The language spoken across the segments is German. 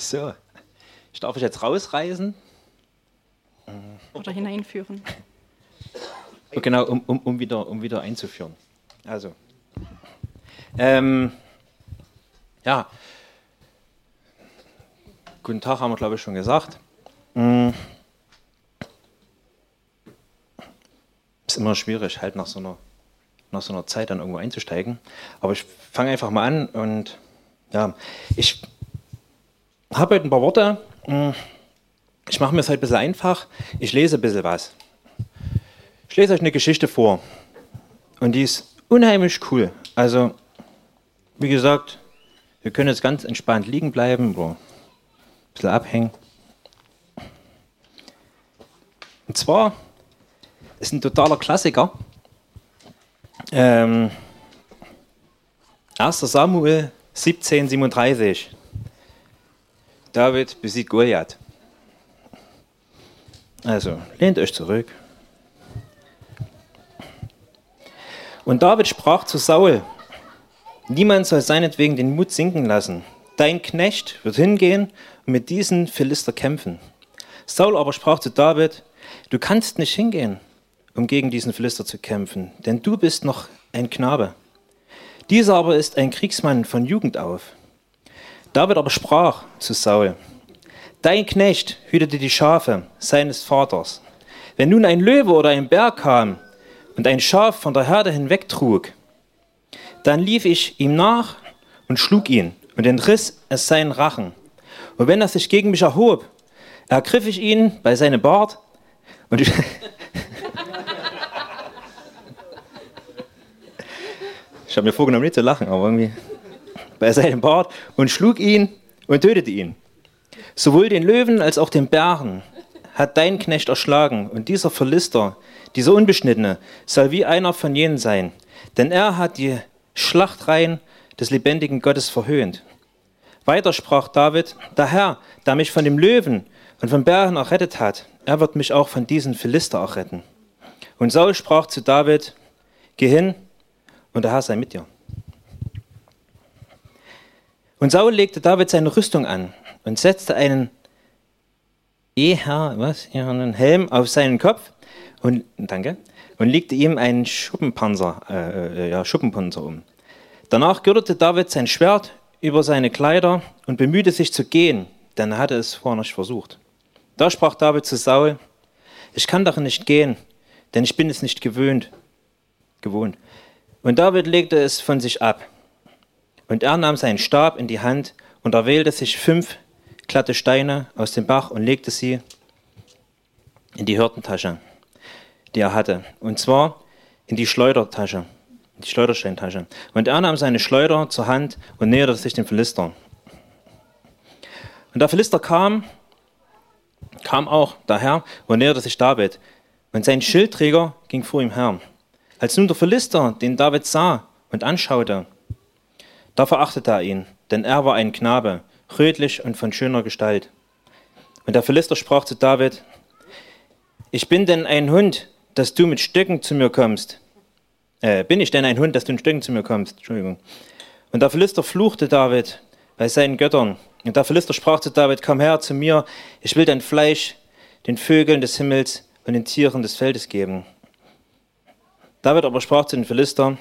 So, ich darf ich jetzt rausreißen? Oder hineinführen. Oh, genau, um, um, um, wieder, um wieder einzuführen. Also, ähm, ja, guten Tag haben wir, glaube ich, schon gesagt. Mm. Ist immer schwierig, halt nach so, einer, nach so einer Zeit dann irgendwo einzusteigen. Aber ich fange einfach mal an und ja, ich habe heute ein paar Worte. Mm. Ich mache mir es heute ein bisschen einfach. Ich lese ein bisschen was. Ich lese euch eine Geschichte vor. Und die ist unheimlich cool. Also, wie gesagt, wir können jetzt ganz entspannt liegen bleiben ein bisschen abhängen. Und zwar ist ein totaler Klassiker. Ähm, 1. Samuel 1737. David besiegt Goliath. Also, lehnt euch zurück. Und David sprach zu Saul: Niemand soll seinetwegen den Mut sinken lassen. Dein Knecht wird hingehen und mit diesen Philister kämpfen. Saul aber sprach zu David: Du kannst nicht hingehen, um gegen diesen Philister zu kämpfen, denn du bist noch ein Knabe. Dieser aber ist ein Kriegsmann von Jugend auf. David aber sprach zu Saul: Dein Knecht hütete die Schafe seines Vaters. Wenn nun ein Löwe oder ein Bär kam und ein Schaf von der Herde hinwegtrug, dann lief ich ihm nach und schlug ihn und entriss es seinen Rachen. Und wenn er sich gegen mich erhob, ergriff ich ihn bei seinem Bart und ich, ich habe mir vorgenommen, nicht zu lachen, aber irgendwie bei seinem Bart und schlug ihn und tötete ihn. Sowohl den Löwen als auch den Bären hat dein Knecht erschlagen, und dieser Verlister, dieser Unbeschnittene, soll wie einer von jenen sein, denn er hat die Schlachtreihen des lebendigen Gottes verhöhnt. Weiter sprach David, der Herr, der mich von dem Löwen und vom Bären errettet hat, er wird mich auch von diesen Philister erretten. Und Saul sprach zu David, geh hin und der Herr sei mit dir. Und Saul legte David seine Rüstung an und setzte einen Eher, was, einen Helm auf seinen Kopf und, danke, und legte ihm einen Schuppenpanzer, äh, äh, ja, Schuppenpanzer um. Danach gürtete David sein Schwert über seine Kleider und bemühte sich zu gehen, denn er hatte es vorher nicht versucht. Da sprach David zu Saul, ich kann doch nicht gehen, denn ich bin es nicht gewöhnt, gewohnt. Und David legte es von sich ab. Und er nahm seinen Stab in die Hand und erwählte sich fünf glatte Steine aus dem Bach und legte sie in die Hürdentasche, die er hatte. Und zwar in die Schleudertasche, die Schleudersteintasche. Und er nahm seine Schleuder zur Hand und näherte sich dem Philister. Und der Philister kam, kam auch daher und näherte sich David. Und sein Schildträger ging vor ihm her. Als nun der Philister den David sah und anschaute, da verachtete er ihn, denn er war ein Knabe rötlich und von schöner Gestalt. Und der Philister sprach zu David, ich bin denn ein Hund, dass du mit Stöcken zu mir kommst. Äh, bin ich denn ein Hund, dass du mit Stöcken zu mir kommst? Entschuldigung. Und der Philister fluchte David bei seinen Göttern. Und der Philister sprach zu David, komm her zu mir, ich will dein Fleisch den Vögeln des Himmels und den Tieren des Feldes geben. David aber sprach zu den Philister,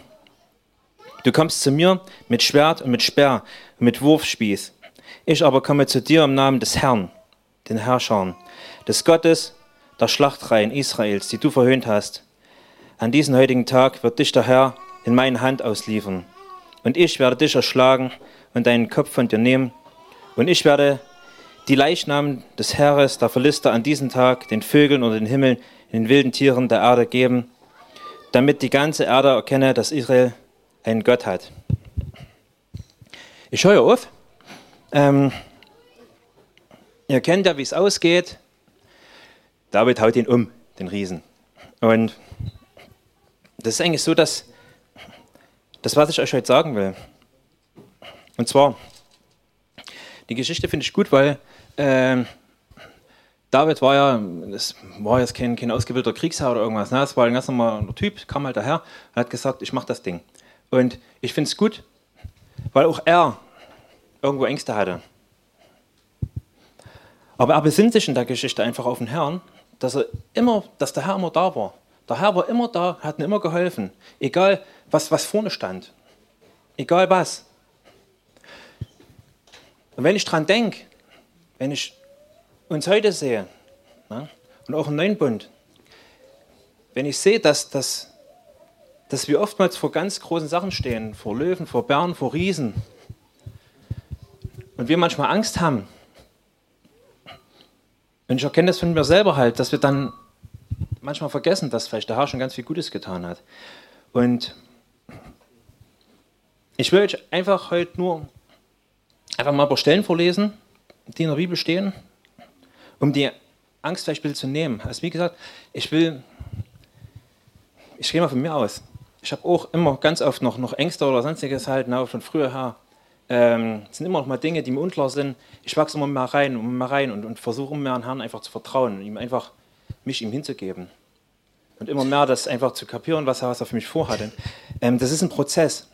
du kommst zu mir mit Schwert und mit Speer und mit Wurfspieß. Ich aber komme zu dir im Namen des Herrn, den Herrschern, des Gottes der Schlachtreihen Israels, die du verhöhnt hast. An diesem heutigen Tag wird dich der Herr in meine Hand ausliefern. Und ich werde dich erschlagen und deinen Kopf von dir nehmen. Und ich werde die Leichnamen des Heeres, der Philister, an diesem Tag den Vögeln und den Himmeln, den wilden Tieren der Erde geben, damit die ganze Erde erkenne, dass Israel einen Gott hat. Ich höre auf. Ähm, ihr kennt ja, wie es ausgeht. David haut ihn um, den Riesen. Und das ist eigentlich so, dass das, was ich euch heute sagen will. Und zwar, die Geschichte finde ich gut, weil äh, David war ja, das war jetzt kein, kein ausgebildeter Kriegsherr oder irgendwas. Ne? Das war ein ganz normaler Typ, kam halt daher und hat gesagt, ich mache das Ding. Und ich finde es gut, weil auch er irgendwo Ängste hatte. Aber er besinnt sich in der Geschichte einfach auf den Herrn, dass, er immer, dass der Herr immer da war. Der Herr war immer da, hat ihm immer geholfen. Egal, was, was vorne stand. Egal was. Und wenn ich dran denke, wenn ich uns heute sehe, ne, und auch im Neuen Bund, wenn ich sehe, dass, dass, dass wir oftmals vor ganz großen Sachen stehen, vor Löwen, vor Bären, vor Riesen, und wir manchmal Angst haben, und ich erkenne das von mir selber halt, dass wir dann manchmal vergessen, dass vielleicht der Herr schon ganz viel Gutes getan hat. Und ich will euch einfach heute nur einfach mal ein paar Stellen vorlesen, die in der Bibel stehen, um die Angst vielleicht ein bisschen zu nehmen. Also wie gesagt, ich will, ich gehe mal von mir aus. Ich habe auch immer ganz oft noch, noch Ängste oder sonstiges halt, na, von früher her. Ähm, es sind immer noch mal Dinge, die mir unklar sind. Ich wachse immer mehr rein und mehr rein und, und versuche immer mehr an Herrn einfach zu vertrauen und ihm einfach mich ihm hinzugeben. Und immer mehr das einfach zu kapieren, was er, was er für mich vorhatte. Ähm, das ist ein Prozess.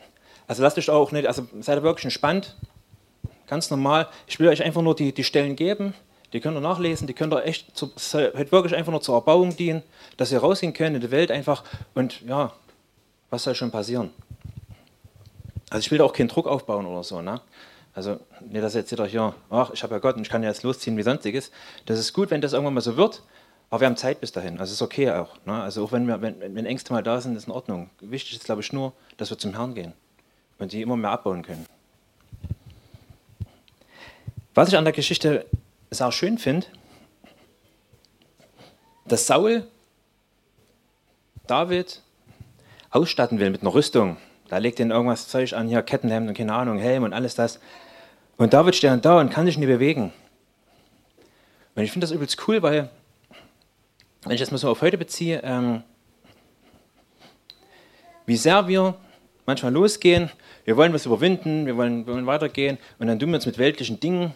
Also lasst euch auch nicht, also seid wirklich entspannt, ganz normal. Ich will euch einfach nur die, die Stellen geben, die könnt ihr nachlesen, die könnt ihr echt, zu, soll halt wirklich einfach nur zur Erbauung dienen, dass ihr rausgehen könnt in die Welt einfach und ja, was soll schon passieren? Also ich will da auch keinen Druck aufbauen oder so, ne? Also nicht, dass jetzt jeder hier, ach, ich habe ja Gott und ich kann ja jetzt losziehen wie sonstiges. Das ist gut, wenn das irgendwann mal so wird, aber wir haben Zeit bis dahin. Also ist okay auch. Ne? Also auch wenn, wir, wenn, wenn Ängste mal da sind, ist in Ordnung. Wichtig ist, glaube ich, nur, dass wir zum Herrn gehen und die immer mehr abbauen können. Was ich an der Geschichte sehr schön finde, dass Saul David ausstatten will mit einer Rüstung. Da legt ihn irgendwas Zeug an, hier Kettenhemd und keine Ahnung, Helm und alles das. Und David steht dann da und kann sich nicht bewegen. Und ich finde das übelst cool, weil, wenn ich das mal so auf heute beziehe, ähm, wie sehr wir manchmal losgehen, wir wollen was überwinden, wir wollen, wir wollen weitergehen und dann tun wir uns mit weltlichen Dingen,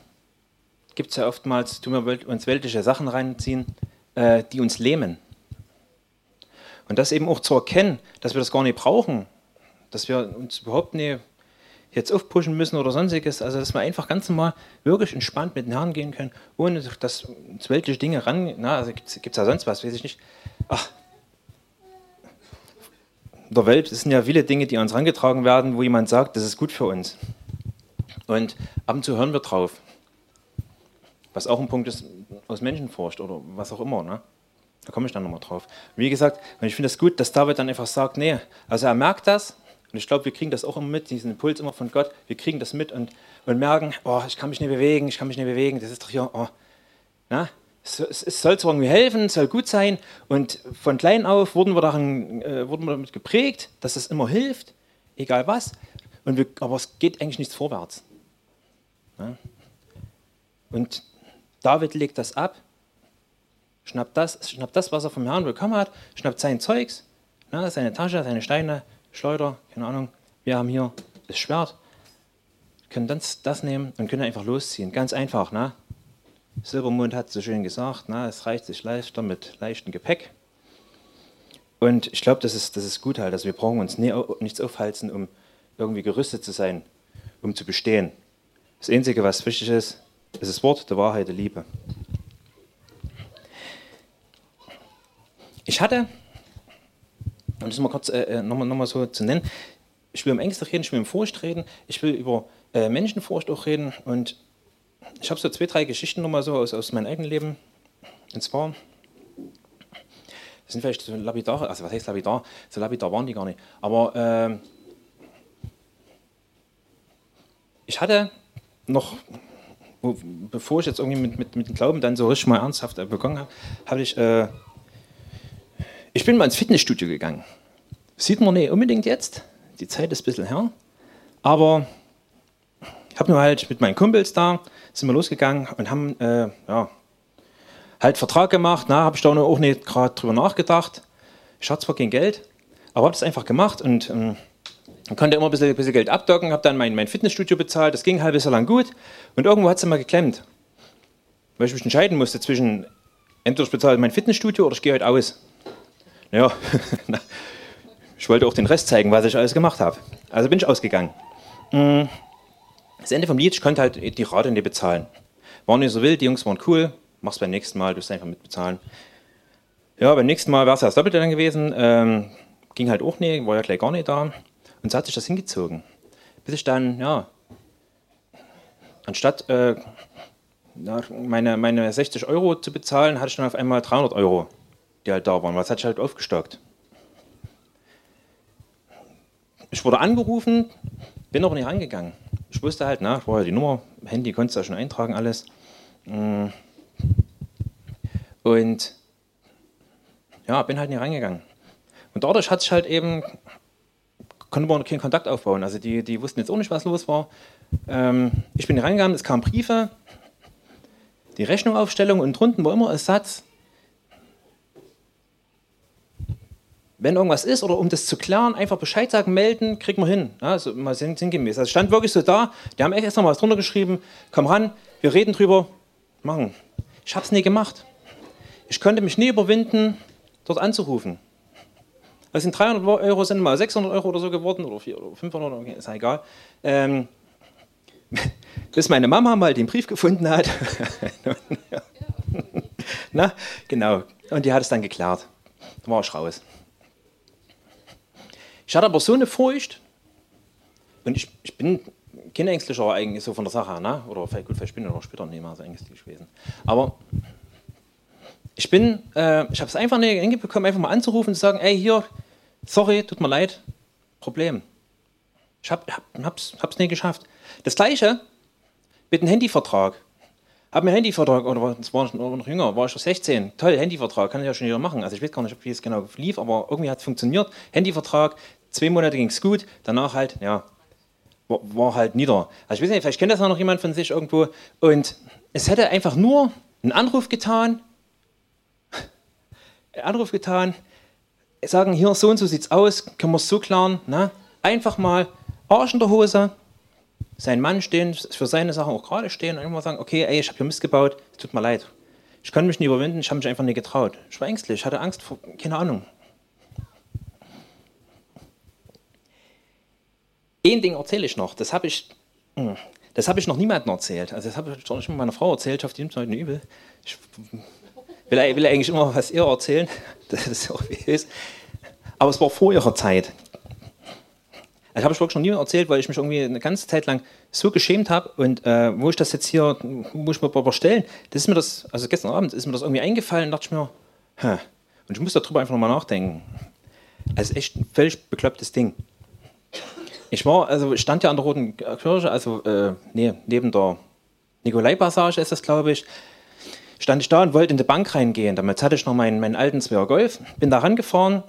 gibt es ja oftmals, tun wir uns weltliche Sachen reinziehen, äh, die uns lähmen. Und das eben auch zu erkennen, dass wir das gar nicht brauchen, dass wir uns überhaupt nicht jetzt aufpushen müssen oder sonstiges, also dass wir einfach ganz normal wirklich entspannt mit den Herren gehen können, ohne dass uns weltliche Dinge ran, na, also gibt es ja sonst was, weiß ich nicht. Ach, in der Welt sind ja viele Dinge, die uns herangetragen werden, wo jemand sagt, das ist gut für uns. Und ab und zu hören wir drauf. Was auch ein Punkt ist aus Menschenfurcht oder was auch immer. Ne? Da komme ich dann nochmal drauf. Wie gesagt, ich finde es das gut, dass David dann einfach sagt, nee, also er merkt das, und ich glaube, wir kriegen das auch immer mit, diesen Impuls immer von Gott, wir kriegen das mit und, und merken, oh, ich kann mich nicht bewegen, ich kann mich nicht bewegen, das ist doch hier, oh, na, es, es, soll zwar irgendwie helfen, es soll gut sein. Und von klein auf wurden wir, daran, äh, wurden wir damit geprägt, dass es immer hilft, egal was. Und wir, aber es geht eigentlich nichts vorwärts. Ja? Und David legt das ab, schnappt das, schnappt das, was er vom Herrn bekommen hat, schnappt sein Zeugs, na, seine Tasche, seine Steine, Schleuder, keine Ahnung. Wir haben hier das Schwert, können das, das nehmen und können einfach losziehen. Ganz einfach, ne? Silbermond hat so schön gesagt, na, es reicht sich leichter mit leichtem Gepäck. Und ich glaube, das ist, das ist gut halt. Also wir brauchen uns nie, nichts aufhalten, um irgendwie gerüstet zu sein, um zu bestehen. Das Einzige, was wichtig ist, ist das Wort der Wahrheit, der Liebe. Ich hatte, um das mal kurz äh, äh nochmal noch mal so zu nennen, ich will um Ängste reden, ich will um Furcht reden, ich will über äh, Menschenfurcht auch reden und ich habe so zwei, drei Geschichten nochmal so aus, aus meinem eigenen Leben. Und zwar, das sind vielleicht so lapidare, also was heißt lapidar? So lapidar waren die gar nicht. Aber äh, ich hatte noch, bevor ich jetzt irgendwie mit, mit, mit dem Glauben dann so richtig mal ernsthaft begonnen habe, habe ich, äh, ich bin mal ins Fitnessstudio gegangen. Sieht man nicht unbedingt jetzt, die Zeit ist ein bisschen her, aber ich habe nur halt mit meinen Kumpels da sind wir losgegangen und haben äh, ja, halt Vertrag gemacht. Na, habe ich da auch nicht gerade drüber nachgedacht. Ich hatte zwar kein Geld, aber habe das einfach gemacht und ähm, konnte immer ein bisschen, ein bisschen Geld abdocken, habe dann mein, mein Fitnessstudio bezahlt. Das ging ein halbes Jahr lang gut und irgendwo hat es immer geklemmt. Weil ich mich entscheiden musste zwischen, entweder ich bezahle mein Fitnessstudio oder ich gehe heute aus. Ja, ich wollte auch den Rest zeigen, was ich alles gemacht habe. Also bin ich ausgegangen. Mhm. Das Ende vom Lied, ich konnte halt die Rate nicht bezahlen. War nicht so wild, die Jungs waren cool, mach's beim nächsten Mal, du musst einfach mitbezahlen. Ja, beim nächsten Mal wäre es ja das Doppelte dann gewesen. Ähm, ging halt auch nicht, war ja gleich gar nicht da. Und so hat sich das hingezogen. Bis ich dann, ja, anstatt äh, meine, meine 60 Euro zu bezahlen, hatte ich dann auf einmal 300 Euro, die halt da waren. Was hat sich halt aufgestockt. Ich wurde angerufen, bin aber nicht rangegangen. Ich wusste halt, na, ich war ja die Nummer, Handy konntest du ja schon eintragen, alles. Mm. Und ja, bin halt nicht reingegangen. Und dadurch hat sich halt eben, konnte man keinen Kontakt aufbauen. Also die, die wussten jetzt auch nicht, was los war. Ähm, ich bin reingegangen, es kamen Briefe, die Rechnungaufstellung und drunten war immer ein Satz, wenn irgendwas ist oder um das zu klären, einfach Bescheid sagen, melden, kriegen wir hin. Ja, also mal sinngemäß. Also stand wirklich so da, die haben echt erst noch mal was drunter geschrieben, komm ran, wir reden drüber, machen. Ich habe es nie gemacht. Ich konnte mich nie überwinden, dort anzurufen. Das sind 300 Euro, sind mal 600 Euro oder so geworden, oder 400 oder 500, okay, ist ja egal. Ähm, bis meine Mama mal den Brief gefunden hat. Na, genau. Und die hat es dann geklärt. Da war ich raus. Ich hatte aber so eine Furcht, und ich, ich bin kein Ängstlicher eigentlich so von der Sache, ne? oder vielleicht, gut, vielleicht bin ich noch später nicht mehr so ängstlich gewesen. Aber ich bin, äh, ich habe es einfach nicht hingebekommen, einfach mal anzurufen und zu sagen, ey, hier, sorry, tut mir leid, Problem. Ich habe es hab's, nicht geschafft. Das Gleiche mit dem Handyvertrag. Habe mir Handyvertrag, oder war noch jünger, war ich schon 16. Toll, Handyvertrag, kann ich ja schon wieder machen. Also ich weiß gar nicht, wie es genau lief, aber irgendwie hat es funktioniert. Handyvertrag, zwei Monate ging es gut, danach halt, ja, war, war, halt nieder. Also ich weiß nicht, vielleicht kennt das noch jemand von sich irgendwo. Und es hätte einfach nur einen Anruf getan, Anruf getan, sagen, hier so und so sieht's aus, können wir es so klären, ne? einfach mal Arsch in der Hose, sein Mann stehen, für seine Sachen auch gerade stehen und einfach sagen, okay, ey, ich habe hier Mist gebaut, es tut mir leid. Ich konnte mich nicht überwinden, ich habe mich einfach nicht getraut. Ich war ängstlich, ich hatte Angst vor, keine Ahnung. Ein Ding erzähle ich noch, das habe ich, hm, das habe ich noch niemandem erzählt. Also das habe ich schon meiner Frau erzählt, ich hoffe, die nimmt es heute übel. Ich will, will eigentlich immer was ihr erzählen, das ist auch wie es ist. Aber es war vor ihrer Zeit. Das habe ich wirklich noch nie erzählt, weil ich mich irgendwie eine ganze Zeit lang so geschämt habe und äh, wo ich das jetzt hier, muss ich mir aber stellen, das ist mir das, also gestern Abend ist mir das irgendwie eingefallen, dachte ich mir, hä, und ich muss darüber einfach nochmal nachdenken. Also echt ein völlig beklopptes Ding. Ich war, also stand ja an der Roten Kirche, also äh, nee, neben der Nikolai-Passage ist das, glaube ich, stand ich da und wollte in die Bank reingehen. Damals hatte ich noch meinen, meinen alten Zweier Golf, bin da rangefahren,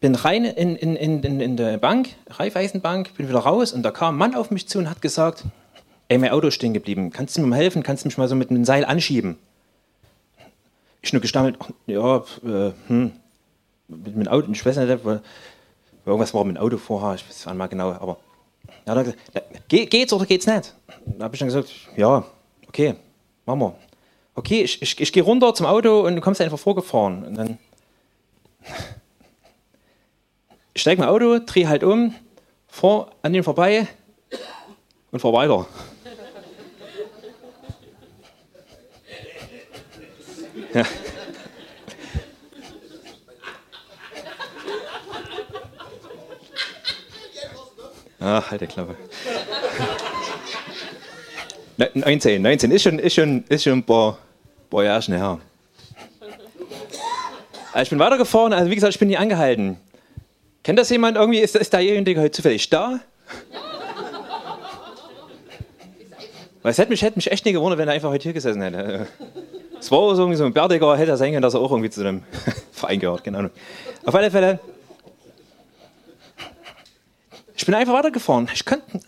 bin rein in, in, in, in die Bank, Raiffeisenbank, bin wieder raus und da kam ein Mann auf mich zu und hat gesagt, ey, mein Auto ist stehen geblieben, kannst du mir mal helfen, kannst du mich mal so mit einem Seil anschieben? Ich nur gestammelt, ja, äh, hm, mit dem Auto, ich weiß nicht, irgendwas war mit dem Auto vorher, ich weiß nicht mal genau, aber ja, da, da, geht's oder geht's nicht? Da habe ich dann gesagt, ja, okay, machen wir okay, ich, ich, ich gehe runter zum Auto und du kommst einfach vorgefahren. Und dann ich steige mein Auto, drehe halt um, fahr an den vorbei und fahr weiter. Ja. Ach, halt die Klappe. 19, 19 ist schon, ist schon, ist schon ein paar, paar Jahre her. Also ich bin weitergefahren, also wie gesagt, ich bin nie angehalten. Kennt das jemand irgendwie? Ist, ist da jemand heute zufällig da? Es hätte mich, hätte mich echt nicht gewundert, wenn er einfach heute hier gesessen hätte. Es war so so ein Bärtiger, hätte er sein können, dass er auch irgendwie zu dem Verein gehört, keine Ahnung. Auf alle Fälle, ich bin einfach weitergefahren. Ich konnte,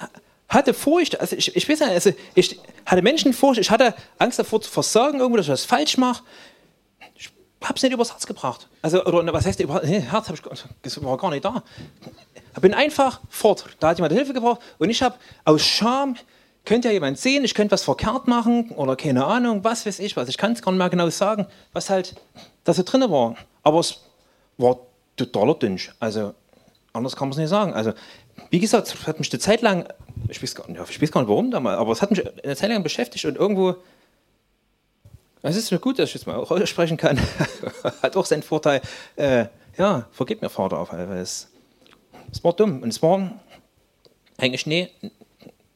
hatte Furcht, also ich, ich weiß nicht, also ich hatte Menschenfurcht, ich hatte Angst davor zu versagen, irgendwo, dass ich was falsch mache. Ich habe es nicht übers Herz gebracht. Also, oder was heißt über nee, Herz? Ich, das war gar nicht da. Ich bin einfach fort. Da hat jemand Hilfe gebraucht und ich habe aus Scham, könnte ja jemand sehen, ich könnte was verkehrt machen oder keine Ahnung, was weiß ich was. Ich kann es gar nicht mehr genau sagen, was halt da so drin war. Aber es war totaler Dünsch. Also, anders kann man es nicht sagen. Also, wie gesagt, es hat mich eine Zeit lang ich weiß, gar nicht, ich weiß gar nicht warum damals, aber es hat mich eine Zeit lang beschäftigt und irgendwo, Es ist mir gut, dass ich jetzt mal auch aussprechen kann. Hat auch seinen Vorteil. Äh, ja, vergib mir, Vater, auf weil es, es war dumm. Und es war eigentlich, nee,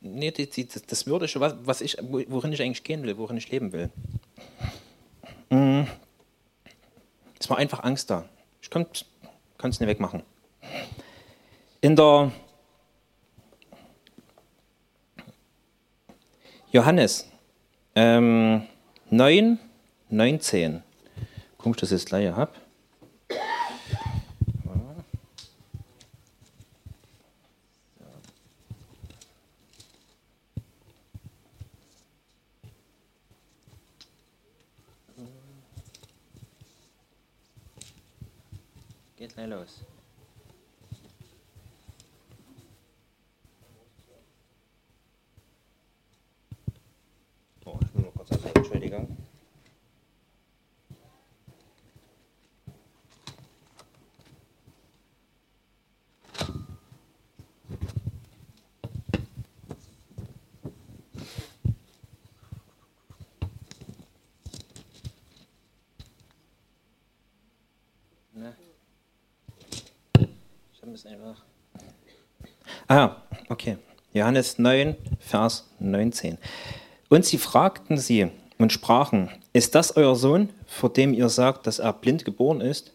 nee die, die, das Würdige, was, was ich, worin ich eigentlich gehen will, worin ich leben will. Mm. Es war einfach Angst da. Ich kann es nicht wegmachen. In der Johannes ähm, 9, 19. Guck, dass ich das gleich habe. Geht gleich los. Entschuldigung. Ne? Ah, okay. Johannes 9, Vers 19. Und sie fragten sie und sprachen, ist das euer Sohn, vor dem ihr sagt, dass er blind geboren ist?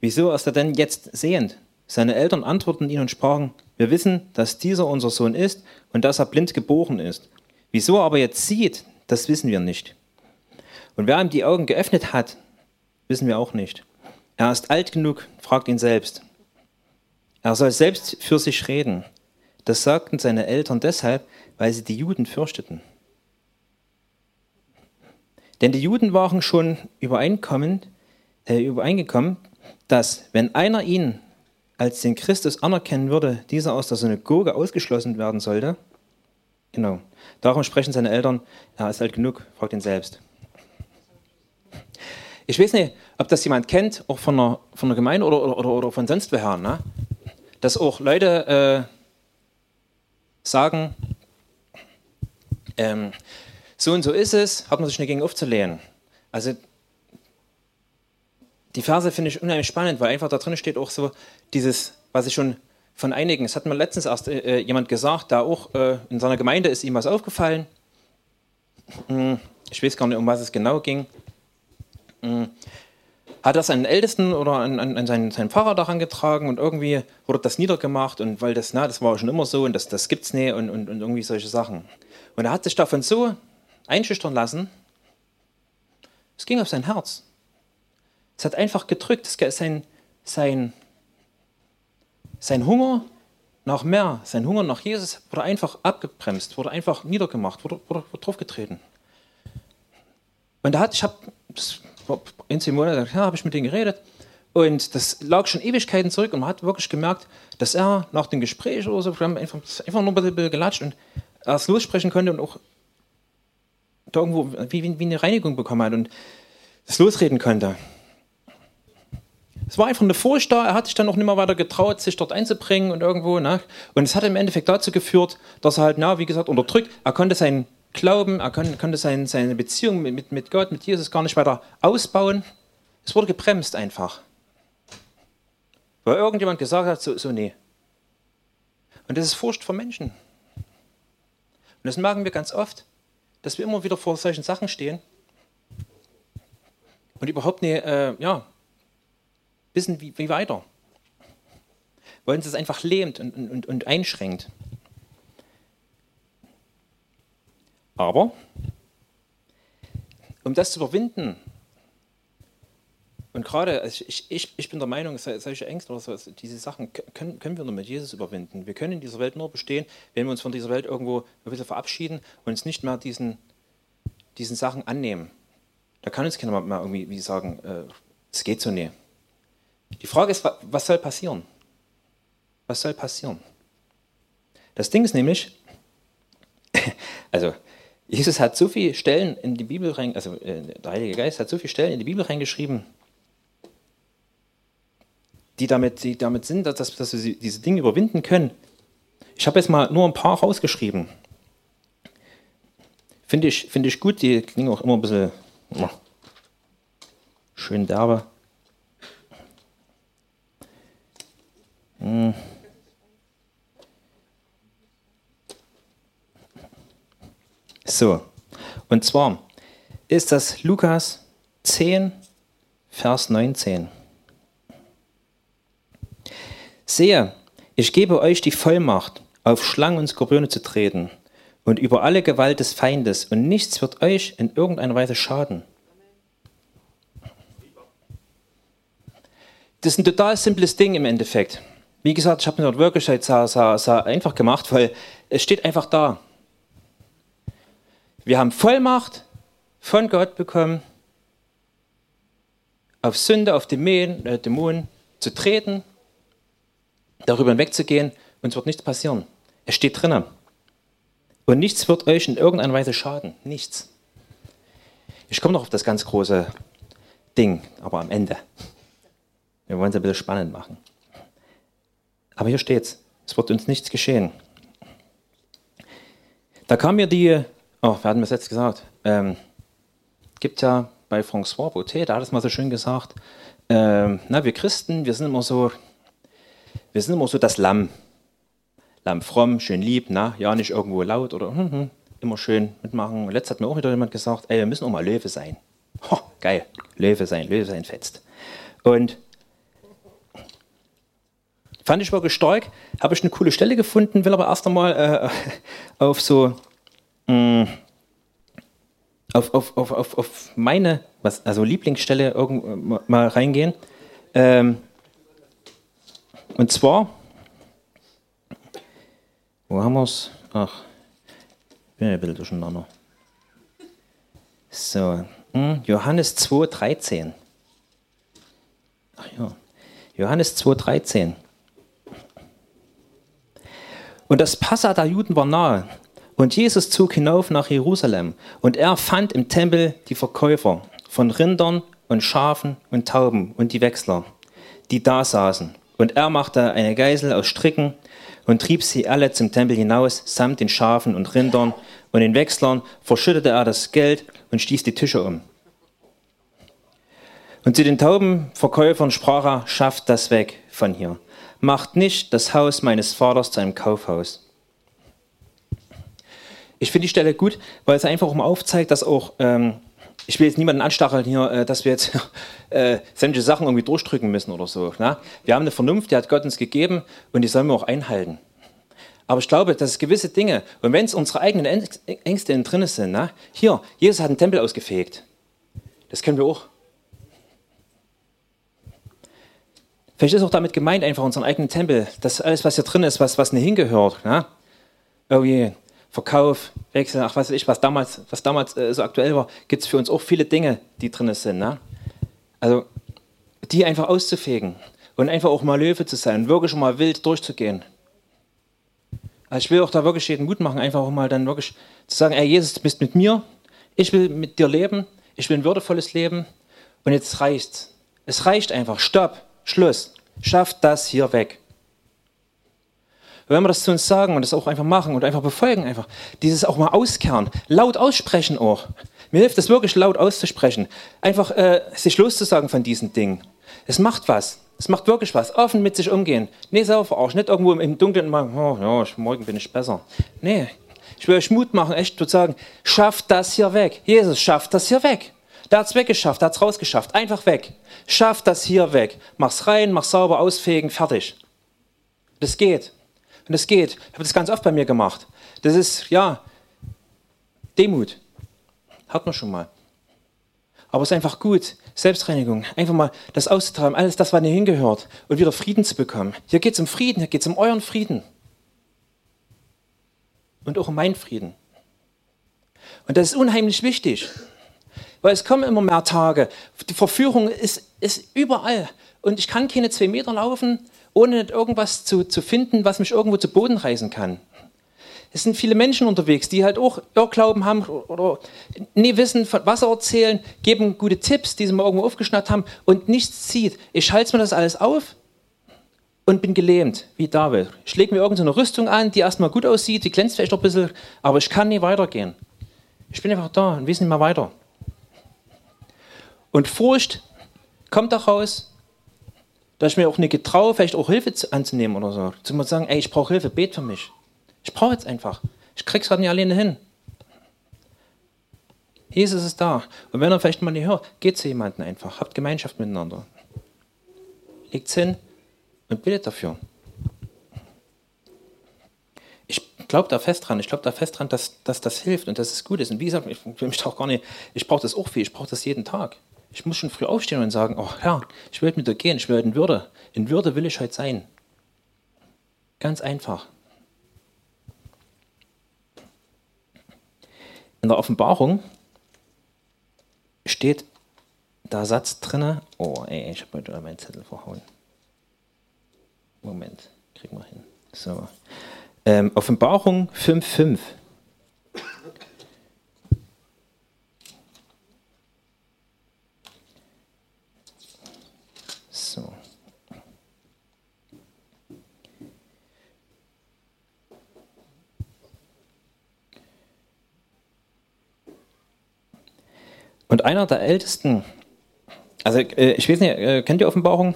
Wieso ist er denn jetzt sehend? Seine Eltern antworteten ihn und sprachen, wir wissen, dass dieser unser Sohn ist und dass er blind geboren ist. Wieso er aber jetzt sieht, das wissen wir nicht. Und wer ihm die Augen geöffnet hat, wissen wir auch nicht. Er ist alt genug, fragt ihn selbst. Er soll selbst für sich reden. Das sagten seine Eltern deshalb, weil sie die Juden fürchteten. Denn die Juden waren schon übereinkommen, äh, übereingekommen, dass wenn einer ihn als den Christus anerkennen würde, dieser aus der Synagoge ausgeschlossen werden sollte. Genau. Darum sprechen seine Eltern, er ist alt genug, fragt ihn selbst. Ich weiß nicht, ob das jemand kennt, auch von der, von der Gemeinde oder, oder, oder von sonst woher, ne? dass auch Leute äh, sagen, ähm, so und so ist es, hat man sich nicht gegen aufzulehnen. Also die Verse finde ich unheimlich spannend, weil einfach da drin steht auch so dieses, was ich schon von einigen, es hat mir letztens erst äh, jemand gesagt, da auch äh, in seiner Gemeinde ist ihm was aufgefallen. Hm, ich weiß gar nicht, um was es genau ging. Hm, hat das seinen Ältesten oder an, an, seinen, seinen Pfarrer daran getragen und irgendwie wurde das niedergemacht und weil das, na, das war schon immer so und das, das es nicht und, und, und irgendwie solche Sachen. Und er hat sich davon so einschüchtern lassen, es ging auf sein Herz. Es hat einfach gedrückt, es, sein, sein, sein Hunger nach mehr, sein Hunger nach Jesus wurde einfach abgebremst, wurde einfach niedergemacht, wurde, wurde, wurde draufgetreten. Und da hat, ich habe ein, zwei Monaten ja, habe ich mit denen geredet und das lag schon Ewigkeiten zurück und man hat wirklich gemerkt, dass er nach dem Gespräch oder so, wir haben einfach, einfach nur ein bisschen gelatscht und erst lossprechen konnte und auch da irgendwo wie, wie, eine Reinigung bekommen hat und das losreden konnte. Es war einfach eine Furcht da, er hat sich dann auch nicht mehr weiter getraut, sich dort einzubringen und irgendwo. Ne? Und es hat im Endeffekt dazu geführt, dass er halt, na, wie gesagt, unterdrückt. Er konnte seinen Glauben, er konnte, konnte sein, seine Beziehung mit, mit Gott, mit Jesus gar nicht weiter ausbauen. Es wurde gebremst einfach. Weil irgendjemand gesagt hat, so, so nee. Und das ist Furcht vor Menschen. Und das merken wir ganz oft, dass wir immer wieder vor solchen Sachen stehen und überhaupt nicht, äh, ja, wissen, wie, wie weiter. Weil uns das einfach lähmt und, und, und einschränkt. Aber, um das zu überwinden, und gerade, also ich, ich, ich bin der Meinung, solche Ängste oder so, diese Sachen können, können wir nur mit Jesus überwinden. Wir können in dieser Welt nur bestehen, wenn wir uns von dieser Welt irgendwo ein bisschen verabschieden und uns nicht mehr diesen, diesen Sachen annehmen. Da kann uns keiner mehr irgendwie sagen, es äh, geht so nicht. Die Frage ist, was soll passieren? Was soll passieren? Das Ding ist nämlich, also Jesus hat so viele Stellen in die Bibel rein, also äh, der Heilige Geist hat so viele Stellen in die Bibel reingeschrieben, die damit, die damit sind, dass, dass wir diese Dinge überwinden können. Ich habe jetzt mal nur ein paar rausgeschrieben. Finde ich, find ich gut, die klingen auch immer ein bisschen Schön derbe. Hm. So, und zwar ist das Lukas 10, Vers 19. Sehe, ich gebe euch die Vollmacht, auf Schlangen und Skorpione zu treten und über alle Gewalt des Feindes, und nichts wird euch in irgendeiner Weise schaden. Das ist ein total simples Ding im Endeffekt. Wie gesagt, ich habe mir dort wirklich sehr, sehr, sehr einfach gemacht, weil es steht einfach da. Wir haben Vollmacht von Gott bekommen, auf Sünde, auf Dämonen, äh, Dämonen zu treten, darüber hinwegzugehen und es wird nichts passieren. Es steht drinnen. Und nichts wird euch in irgendeiner Weise schaden. Nichts. Ich komme noch auf das ganz große Ding, aber am Ende. Wir wollen es ein bisschen spannend machen. Aber hier steht's. Es wird uns nichts geschehen. Da kam mir die, oh, wer hat mir das jetzt gesagt? Ähm, gibt ja bei François Boutet, da hat es mal so schön gesagt, ähm, na, wir Christen, wir sind immer so, wir sind immer so das Lamm. Lamm fromm, schön lieb, na, ja, nicht irgendwo laut oder hm, hm, immer schön mitmachen. Und letzt hat mir auch wieder jemand gesagt, ey, wir müssen auch mal Löwe sein. Ho, geil, Löwe sein, Löwe sein fetzt. Und fand ich wirklich stark, habe ich eine coole Stelle gefunden, will aber erst einmal äh, auf so mh, mm, auf, auf, auf, auf, meine was, also Lieblingsstelle irgend, mal reingehen. Ähm, und zwar, wo haben wir es? Ach, ich bin ein bisschen durcheinander. So, hm, Johannes 2,13. Ach ja, Johannes 2,13. Und das Passa der Juden war nahe. Und Jesus zog hinauf nach Jerusalem. Und er fand im Tempel die Verkäufer von Rindern und Schafen und Tauben und die Wechsler, die da saßen. Und er machte eine Geisel aus Stricken und trieb sie alle zum Tempel hinaus, samt den Schafen und Rindern und den Wechslern, verschüttete er das Geld und stieß die Tische um. Und zu den Taubenverkäufern sprach er, schafft das weg von hier. Macht nicht das Haus meines Vaters zu einem Kaufhaus. Ich finde die Stelle gut, weil es einfach mal aufzeigt, dass auch ähm, ich will jetzt niemanden anstacheln hier, äh, dass wir jetzt äh, sämtliche Sachen irgendwie durchdrücken müssen oder so. Ne? Wir haben eine Vernunft, die hat Gott uns gegeben und die sollen wir auch einhalten. Aber ich glaube, dass es gewisse Dinge, und wenn es unsere eigenen Ängste drin sind, ne? hier, Jesus hat einen Tempel ausgefegt. Das können wir auch. Vielleicht ist auch damit gemeint, einfach unseren eigenen Tempel, dass alles, was hier drin ist, was, was nicht hingehört, ne? irgendwie Verkauf, Wechsel, ach was weiß ich, was damals, was damals äh, so aktuell war, gibt es für uns auch viele Dinge, die drin sind. Ne? Also die einfach auszufegen und einfach auch mal Löwe zu sein, wirklich mal wild durchzugehen. Also ich will auch da wirklich jeden Mut machen, einfach auch mal dann wirklich zu sagen, ey Jesus, du bist mit mir, ich will mit dir leben, ich will ein würdevolles Leben und jetzt reicht's. Es reicht einfach, stopp, Schluss, schafft das hier weg. Wenn wir das zu uns sagen und das auch einfach machen und einfach befolgen, einfach dieses auch mal auskehren, laut aussprechen auch. Mir hilft es wirklich laut auszusprechen, einfach äh, sich loszusagen von diesen Dingen. Es macht was. Es macht wirklich was. Offen mit sich umgehen. Nee, selber verarschen. Nicht irgendwo im Dunkeln machen, oh, ja, morgen bin ich besser. Nee, ich will euch Mut machen, echt zu sagen, schafft das hier weg. Jesus schafft das hier weg. Hat es weggeschafft, hat es rausgeschafft. Einfach weg. Schafft das hier weg. Mach's rein, mach's sauber, ausfegen, fertig. Das geht. Und das geht. Ich habe das ganz oft bei mir gemacht. Das ist, ja, Demut. Hat man schon mal. Aber es ist einfach gut, Selbstreinigung, einfach mal das auszutreiben, alles das, was nicht hingehört und wieder Frieden zu bekommen. Hier geht es um Frieden, hier geht es um euren Frieden. Und auch um meinen Frieden. Und das ist unheimlich wichtig, weil es kommen immer mehr Tage. Die Verführung ist, ist überall. Und ich kann keine zwei Meter laufen ohne irgendwas zu, zu finden, was mich irgendwo zu Boden reißen kann. Es sind viele Menschen unterwegs, die halt auch Irrglauben haben oder nie wissen, was sie erzählen, geben gute Tipps, die sie mal irgendwo aufgeschnappt haben und nichts zieht. Ich halte mir das alles auf und bin gelähmt, wie David. Ich lege mir irgendeine Rüstung an, die erstmal gut aussieht, die glänzt vielleicht noch ein bisschen, aber ich kann nie weitergehen. Ich bin einfach da und weiß nicht mehr weiter. Und Furcht kommt daraus, dass ich mir auch nicht getraue, vielleicht auch Hilfe anzunehmen oder so. Zu sagen, ey, ich brauche Hilfe, bet für mich. Ich brauche jetzt einfach. Ich krieg's gerade nicht alleine hin. Jesus ist da. Und wenn er vielleicht mal nicht hört, geht zu jemandem einfach. Habt Gemeinschaft miteinander. Legt's hin und bittet dafür. Ich glaube da fest dran. Ich glaube da fest dran, dass, dass das hilft und dass es gut ist. Und wie gesagt, ich ich brauche das auch viel. Ich brauche das jeden Tag. Ich muss schon früh aufstehen und sagen, oh Herr, ich will mit dir gehen, ich will in Würde. In Würde will ich heute sein. Ganz einfach. In der Offenbarung steht der Satz drinne. Oh, ey, ich habe heute meinen Zettel verhauen. Moment, kriegen wir hin. So. Ähm, Offenbarung 5,5. So. Und einer der Ältesten, also äh, ich weiß nicht, äh, kennt ihr Offenbarung?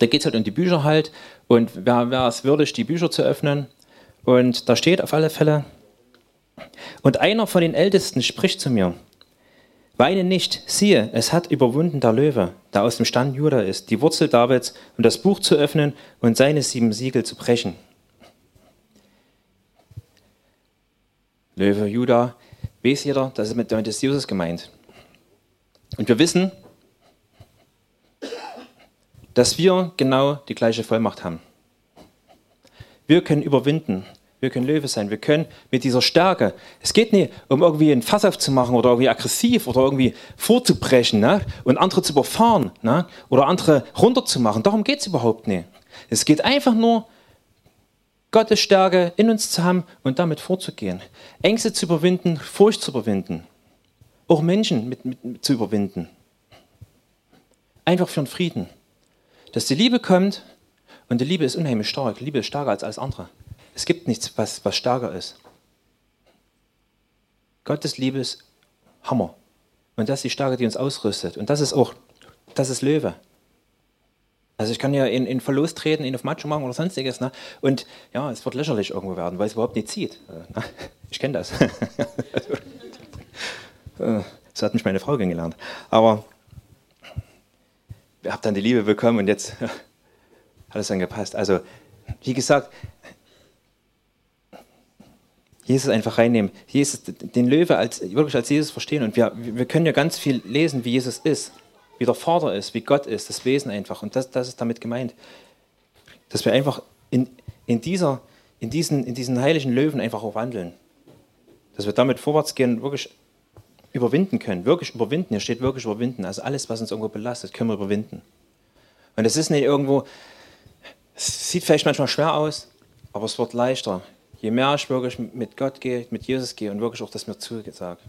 Da geht es halt um die Bücher halt und wer, wer es würdig, die Bücher zu öffnen. Und da steht auf alle Fälle, und einer von den Ältesten spricht zu mir, weine nicht, siehe, es hat überwunden der Löwe, der aus dem Stand Juda ist, die Wurzel Davids, um das Buch zu öffnen und seine sieben Siegel zu brechen. Löwe, Juda, weiß jeder, das ist mit des Jesus gemeint. Und wir wissen, dass wir genau die gleiche Vollmacht haben. Wir können überwinden. Wir können Löwe sein. Wir können mit dieser Stärke. Es geht nicht um irgendwie ein Fass aufzumachen oder irgendwie aggressiv oder irgendwie vorzubrechen ne? und andere zu überfahren ne? oder andere runterzumachen. Darum geht es überhaupt nicht. Es geht einfach nur, Gottes Stärke in uns zu haben und damit vorzugehen. Ängste zu überwinden, Furcht zu überwinden. Auch Menschen mit, mit, zu überwinden. Einfach für den Frieden. Dass die Liebe kommt und die Liebe ist unheimlich stark. Liebe ist stärker als alles andere. Es gibt nichts, was, was stärker ist. Gottes Liebe ist Hammer. Und das ist die Stärke, die uns ausrüstet. Und das ist auch, das ist Löwe. Also ich kann ja in, in Verlust treten, ihn auf Macho machen oder sonstiges. Ne? Und ja, es wird lächerlich irgendwo werden, weil es überhaupt nicht zieht. Äh, ne? Ich kenne das. Äh, so hat mich meine Frau kennengelernt. Aber ich habe dann die Liebe bekommen und jetzt hat es dann gepasst. Also, wie gesagt, Jesus einfach reinnehmen. Jesus, den Löwe als, wirklich als Jesus verstehen. Und wir, wir können ja ganz viel lesen, wie Jesus ist, wie der Vater ist, wie Gott ist, das Wesen einfach. Und das, das ist damit gemeint. Dass wir einfach in, in, dieser, in, diesen, in diesen heiligen Löwen einfach auch wandeln. Dass wir damit vorwärts gehen, wirklich überwinden können. Wirklich überwinden. Hier steht wirklich überwinden. Also alles, was uns irgendwo belastet, können wir überwinden. Und es ist nicht irgendwo, es sieht vielleicht manchmal schwer aus, aber es wird leichter. Je mehr ich wirklich mit Gott gehe, mit Jesus gehe und wirklich auch das mir zugesagt.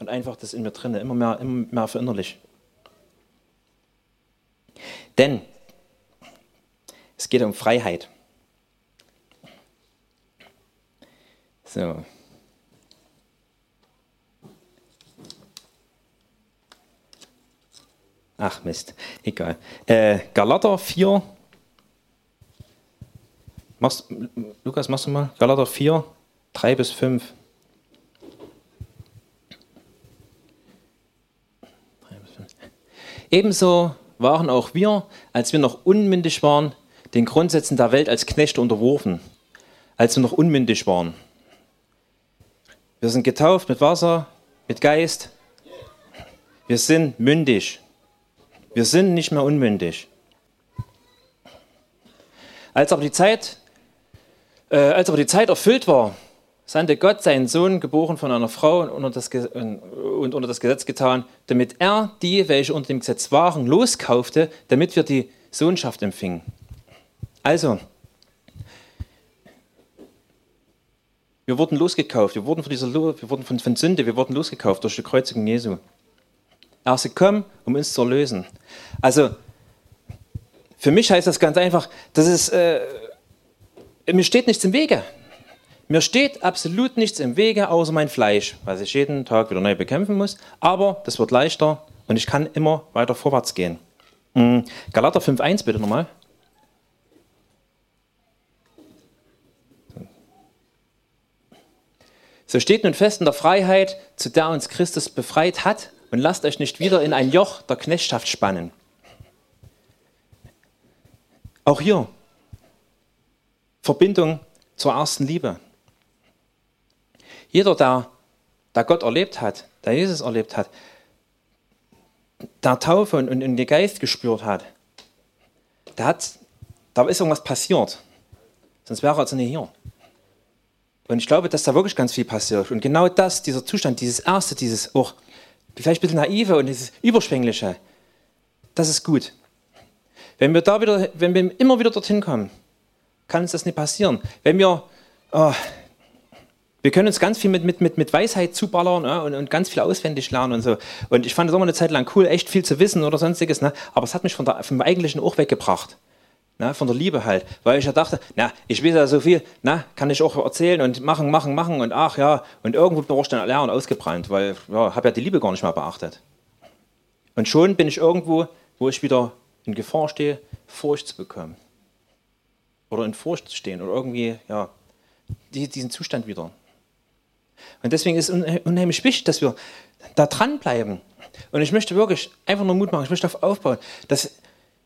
Und einfach das in mir drin, immer mehr, immer mehr verinnerlich. Denn es geht um Freiheit. So. Ach Mist, egal. Äh, Galater 4. Machst, Lukas, machst du mal? Galater 4, 3 bis 5. Ebenso waren auch wir, als wir noch unmündig waren, den Grundsätzen der Welt als Knechte unterworfen, als wir noch unmündig waren. Wir sind getauft mit Wasser, mit Geist. Wir sind mündig. Wir sind nicht mehr unmündig. Als aber die Zeit, äh, als aber die Zeit erfüllt war, sandte Gott seinen Sohn, geboren von einer Frau und unter, das, und unter das Gesetz getan, damit er die, welche unter dem Gesetz waren, loskaufte, damit wir die Sohnschaft empfingen. Also, wir wurden losgekauft, wir wurden von, dieser, wir wurden von, von Sünde, wir wurden losgekauft durch die Kreuzigung Jesu. Er ist gekommen, um uns zu erlösen. Also, für mich heißt das ganz einfach, das ist, äh, mir steht nichts im Wege. Mir steht absolut nichts im Wege, außer mein Fleisch, was ich jeden Tag wieder neu bekämpfen muss. Aber das wird leichter und ich kann immer weiter vorwärts gehen. Mm, Galater 5.1 bitte nochmal. So steht nun fest in der Freiheit, zu der uns Christus befreit hat, und lasst euch nicht wieder in ein Joch der Knechtschaft spannen. Auch hier Verbindung zur ersten Liebe. Jeder, der, der Gott erlebt hat, der Jesus erlebt hat, der Taufe und, und den Geist gespürt hat, der hat, da ist irgendwas passiert. Sonst wäre er also nicht hier. Und ich glaube, dass da wirklich ganz viel passiert. Und genau das, dieser Zustand, dieses Erste, dieses auch vielleicht ein bisschen naive und dieses Überschwängliche, das ist gut. Wenn wir da wieder, wenn wir immer wieder dorthin kommen, kann uns das nicht passieren. Wenn wir, oh, wir können uns ganz viel mit, mit, mit, mit Weisheit zuballern ja, und, und, ganz viel auswendig lernen und so. Und ich fand es immer eine Zeit lang cool, echt viel zu wissen oder sonstiges. Ne? Aber es hat mich von der, vom Eigentlichen auch weggebracht. Na, von der Liebe halt. Weil ich ja dachte, na, ich weiß ja so viel, na, kann ich auch erzählen und machen, machen, machen und ach ja. Und irgendwo bin ich dann leer und ausgebrannt, weil ja, habe ja die Liebe gar nicht mehr beachtet. Und schon bin ich irgendwo, wo ich wieder in Gefahr stehe, Furcht zu bekommen. Oder in Furcht zu stehen oder irgendwie, ja, diesen Zustand wieder. Und deswegen ist es unheimlich wichtig, dass wir da dranbleiben. Und ich möchte wirklich einfach nur Mut machen, ich möchte darauf aufbauen, dass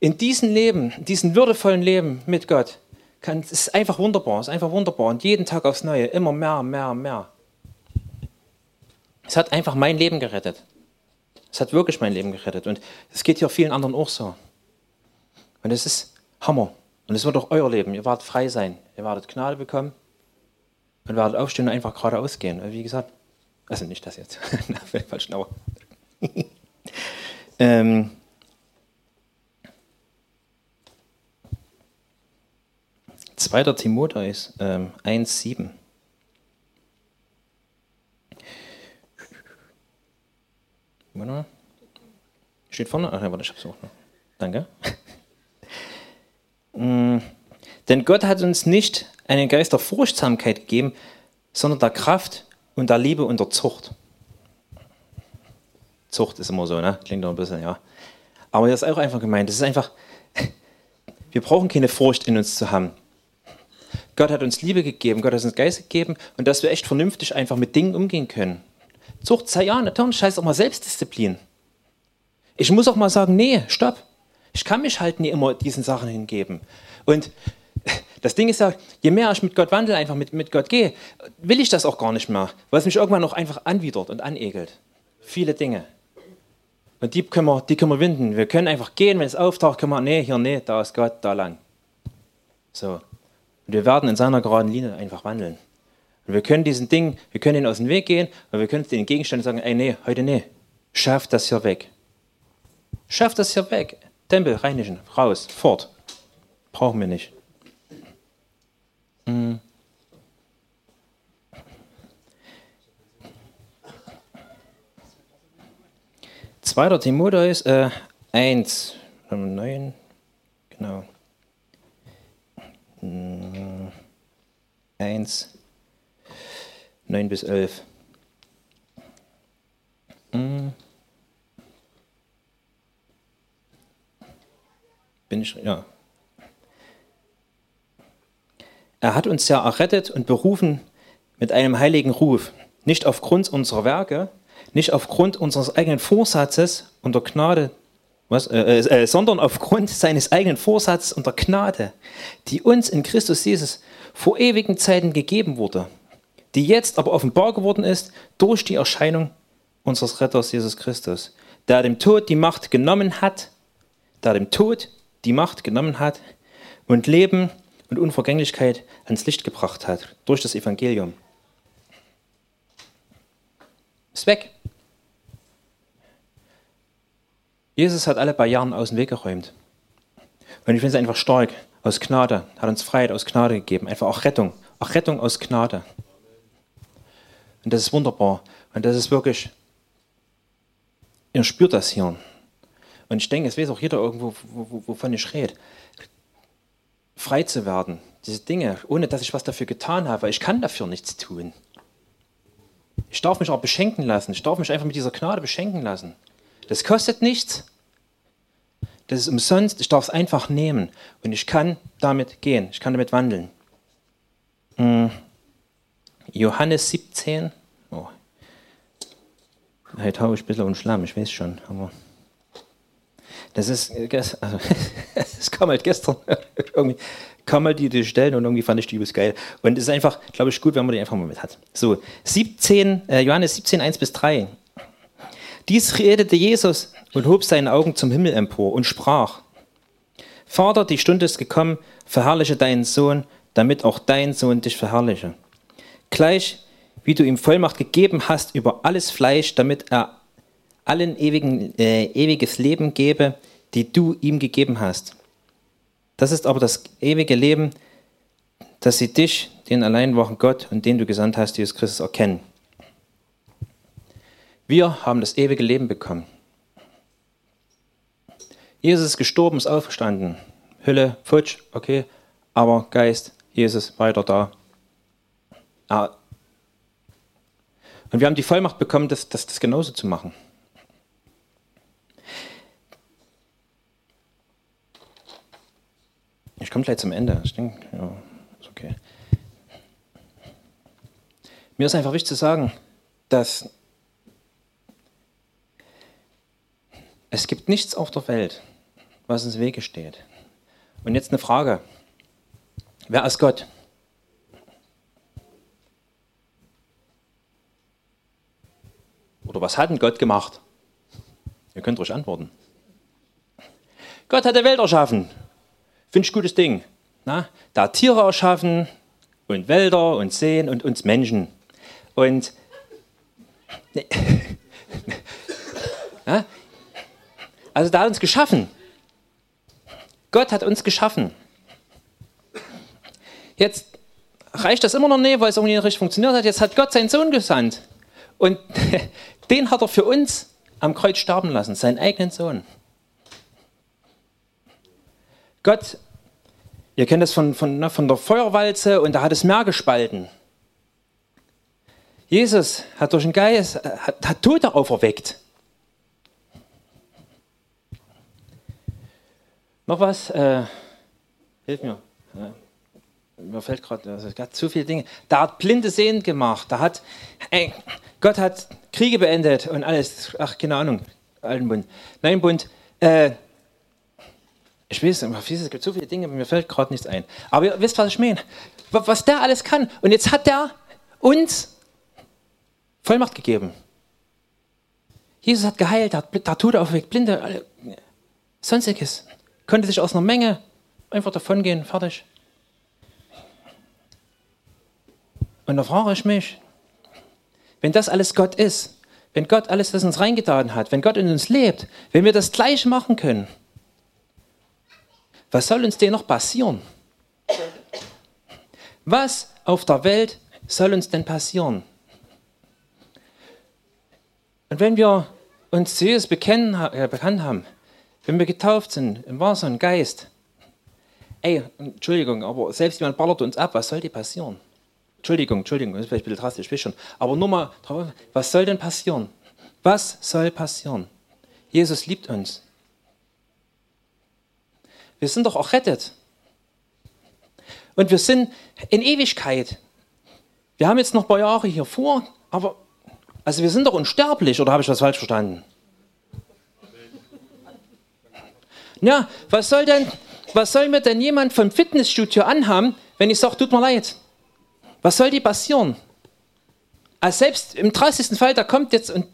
in diesem Leben, diesem würdevollen Leben mit Gott, kann, es ist einfach wunderbar, es ist einfach wunderbar. Und jeden Tag aufs Neue, immer mehr, mehr, mehr. Es hat einfach mein Leben gerettet. Es hat wirklich mein Leben gerettet. Und es geht hier vielen anderen auch so. Und es ist Hammer. Und es wird auch euer Leben. Ihr werdet frei sein. Ihr werdet Gnade bekommen. Und werdet aufstehen und einfach geradeaus gehen. Wie gesagt, also nicht das jetzt. Falsch, aber. ähm, 2. Timotheus ähm, 1,7. Steht vorne? Ach, warte, ich hab's auch noch. Danke. mm, denn Gott hat uns nicht einen Geist der Furchtsamkeit gegeben, sondern der Kraft und der Liebe und der Zucht. Zucht ist immer so, ne? Klingt doch ein bisschen, ja. Aber das ist auch einfach gemeint. Das ist einfach, wir brauchen keine Furcht in uns zu haben. Gott hat uns Liebe gegeben, Gott hat uns Geist gegeben und dass wir echt vernünftig einfach mit Dingen umgehen können. Zucht sei ja, natürlich heißt auch mal Selbstdisziplin. Ich muss auch mal sagen, nee, stopp. Ich kann mich halt nie immer diesen Sachen hingeben. Und das Ding ist ja, je mehr ich mit Gott wandle, einfach mit, mit Gott gehe, will ich das auch gar nicht mehr, weil es mich irgendwann auch einfach anwidert und anekelt. Viele Dinge. Und die können wir, die können wir winden. Wir können einfach gehen, wenn es auftaucht, können wir, nee, hier, nee, da ist Gott, da lang. So. Und wir werden in seiner geraden Linie einfach wandeln. Und wir können diesen Ding, wir können ihn aus dem Weg gehen, und wir können den Gegenstand sagen, ey, nee, heute nee. Schaff das hier weg. Schaff das hier weg. Tempel reinigen, raus, fort. Brauchen wir nicht. Mhm. Zweiter Timotheus äh, 1, 9, genau. 1, 9 bis 11. Hm. Bin ich, ja. Er hat uns ja errettet und berufen mit einem heiligen Ruf, nicht aufgrund unserer Werke, nicht aufgrund unseres eigenen Vorsatzes und der Gnade, was, äh, äh, äh, sondern aufgrund seines eigenen Vorsatzes und der Gnade, die uns in Christus Jesus vor ewigen Zeiten gegeben wurde, die jetzt aber offenbar geworden ist durch die Erscheinung unseres Retters Jesus Christus, der dem Tod die Macht genommen hat, der dem Tod die Macht genommen hat und Leben und Unvergänglichkeit ans Licht gebracht hat durch das Evangelium. Ist weg. Jesus hat alle Barrieren aus dem Weg geräumt. Und ich finde es einfach stark, aus Gnade, hat uns Freiheit aus Gnade gegeben, einfach auch Rettung, auch Rettung aus Gnade. Und das ist wunderbar. Und das ist wirklich, ihr spürt das hier. Und ich denke, es weiß auch jeder irgendwo, wovon ich rede. Frei zu werden, diese Dinge, ohne dass ich was dafür getan habe, weil ich kann dafür nichts tun. Ich darf mich auch beschenken lassen. Ich darf mich einfach mit dieser Gnade beschenken lassen. Das kostet nichts. Das ist umsonst. Ich darf es einfach nehmen. Und ich kann damit gehen. Ich kann damit wandeln. Hm. Johannes 17. Oh. Heute haue ich ein bisschen um Schlamm, ich weiß schon. Aber das ist, also, es kam halt gestern irgendwie, kam halt die, die Stellen und irgendwie fand ich die übelst geil. Und es ist einfach, glaube ich, gut, wenn man die einfach mal mit hat. So, 17, äh, Johannes 17, 1 bis 3. Dies redete Jesus und hob seine Augen zum Himmel empor und sprach, Vater, die Stunde ist gekommen, verherrliche deinen Sohn, damit auch dein Sohn dich verherrliche. Gleich wie du ihm Vollmacht gegeben hast über alles Fleisch, damit er allen ewigen, äh, ewiges Leben gebe, die du ihm gegeben hast. Das ist aber das ewige Leben, dass sie dich, den allein wahren Gott und den du gesandt hast, Jesus Christus, erkennen. Wir haben das ewige Leben bekommen. Jesus ist gestorben, ist aufgestanden. Hülle, futsch, okay, aber Geist, Jesus, weiter da. Ah. Und wir haben die Vollmacht bekommen, das, das, das genauso zu machen. Ich komme gleich zum Ende. Ich denke, ja, ist okay. Mir ist einfach wichtig zu sagen, dass es gibt nichts auf der Welt, was uns Wege steht. Und jetzt eine Frage. Wer ist Gott? Oder was hat denn Gott gemacht? Ihr könnt ruhig antworten. Gott hat die Welt erschaffen. Finde ich gutes Ding. Na? Da Tiere erschaffen und Wälder und Seen und uns Menschen. Und ja? Also da hat uns geschaffen. Gott hat uns geschaffen. Jetzt reicht das immer noch nicht, weil es irgendwie nicht richtig funktioniert hat. Jetzt hat Gott seinen Sohn gesandt. Und den hat er für uns am Kreuz sterben lassen, seinen eigenen Sohn. Gott, ihr kennt das von, von, ne, von der Feuerwalze und da hat es Meer gespalten. Jesus hat durch den Geist, äh, hat, hat Tote auferweckt. Noch was? Äh, hilf mir. Ja. Mir fällt gerade, also es gab zu viele Dinge. Da hat Blinde sehend gemacht. Da hat, ey, Gott hat Kriege beendet und alles. Ach, keine Ahnung. Alten Bund. Nein, Bund. Äh, ich weiß, es gibt so viele Dinge, mir fällt gerade nichts ein. Aber ihr wisst, was ich meine. Was der alles kann. Und jetzt hat der uns Vollmacht gegeben. Jesus hat geheilt, hat, hat Tote aufgeweckt, Blinde, sonstiges. Konnte sich aus einer Menge einfach davongehen, fertig. Und da frage ich mich, wenn das alles Gott ist, wenn Gott alles das uns reingetan hat, wenn Gott in uns lebt, wenn wir das gleich machen können, was soll uns denn noch passieren? Was auf der Welt soll uns denn passieren? Und wenn wir uns zu Jesus bekennen, äh, bekannt haben, wenn wir getauft sind im Wasser und Geist, ey, Entschuldigung, aber selbst jemand ballert uns ab, was soll dir passieren? Entschuldigung, Entschuldigung, das ist vielleicht ein bisschen drastisch, schon. Aber nur mal, was soll denn passieren? Was soll passieren? Jesus liebt uns. Wir sind doch auch rettet. Und wir sind in Ewigkeit. Wir haben jetzt noch ein paar Jahre hier vor, aber also wir sind doch unsterblich, oder habe ich was falsch verstanden? Ja, was soll denn, was soll mir denn jemand vom Fitnessstudio anhaben, wenn ich sage, tut mir leid? Was soll die passieren? Also selbst im 30. Fall, da kommt jetzt und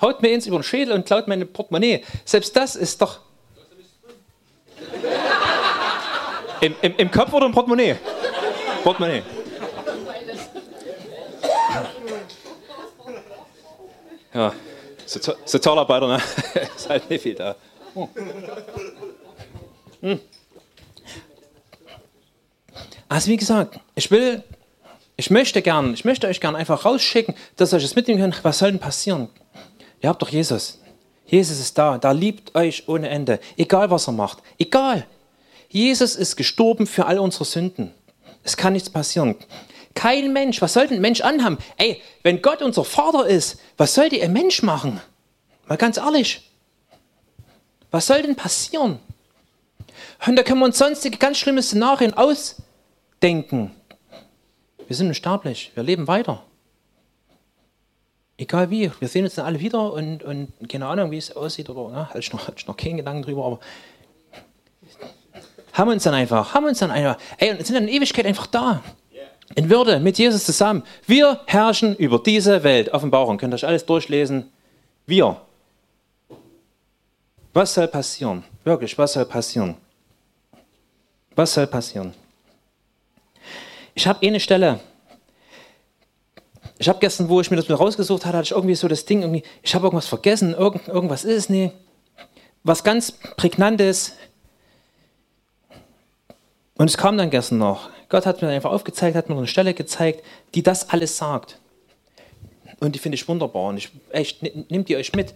haut mir ins über den Schädel und klaut meine Portemonnaie. Selbst das ist doch Im, im, Im Kopf oder im Portemonnaie? Portemonnaie. Ja, Sozialarbeiter, ne? ist halt nicht viel da. Hm. Also wie gesagt, ich will, ich möchte gern, ich möchte euch gern einfach rausschicken, dass ihr euch das mitnehmen könnt. Was soll denn passieren? Ihr habt doch Jesus. Jesus ist da, da liebt euch ohne Ende. Egal was er macht. Egal. Jesus ist gestorben für all unsere Sünden. Es kann nichts passieren. Kein Mensch, was sollte ein Mensch anhaben? Ey, wenn Gott unser Vater ist, was sollte ein Mensch machen? Mal ganz ehrlich. Was soll denn passieren? Und da können wir uns sonstige ganz schlimme Szenarien ausdenken. Wir sind unsterblich, wir leben weiter. Egal wie, wir sehen uns dann alle wieder und, und keine Ahnung, wie es aussieht oder ne, hatte ich noch, hatte ich noch keinen Gedanken drüber, aber haben uns dann einfach, haben uns dann einfach, ey, und sind dann in Ewigkeit einfach da. In Würde mit Jesus zusammen. Wir herrschen über diese Welt. Offenbarung, könnt ihr euch alles durchlesen. Wir. Was soll passieren? Wirklich, was soll passieren? Was soll passieren? Ich habe eine Stelle. Ich habe gestern, wo ich mir das rausgesucht hatte, hatte ich irgendwie so das Ding, irgendwie, ich habe irgendwas vergessen, irgend, irgendwas ist es nie. Was ganz Prägnantes. Und es kam dann gestern noch. Gott hat mir einfach aufgezeigt, hat mir eine Stelle gezeigt, die das alles sagt. Und die finde ich wunderbar. Und ich, echt, nehmt ihr euch mit,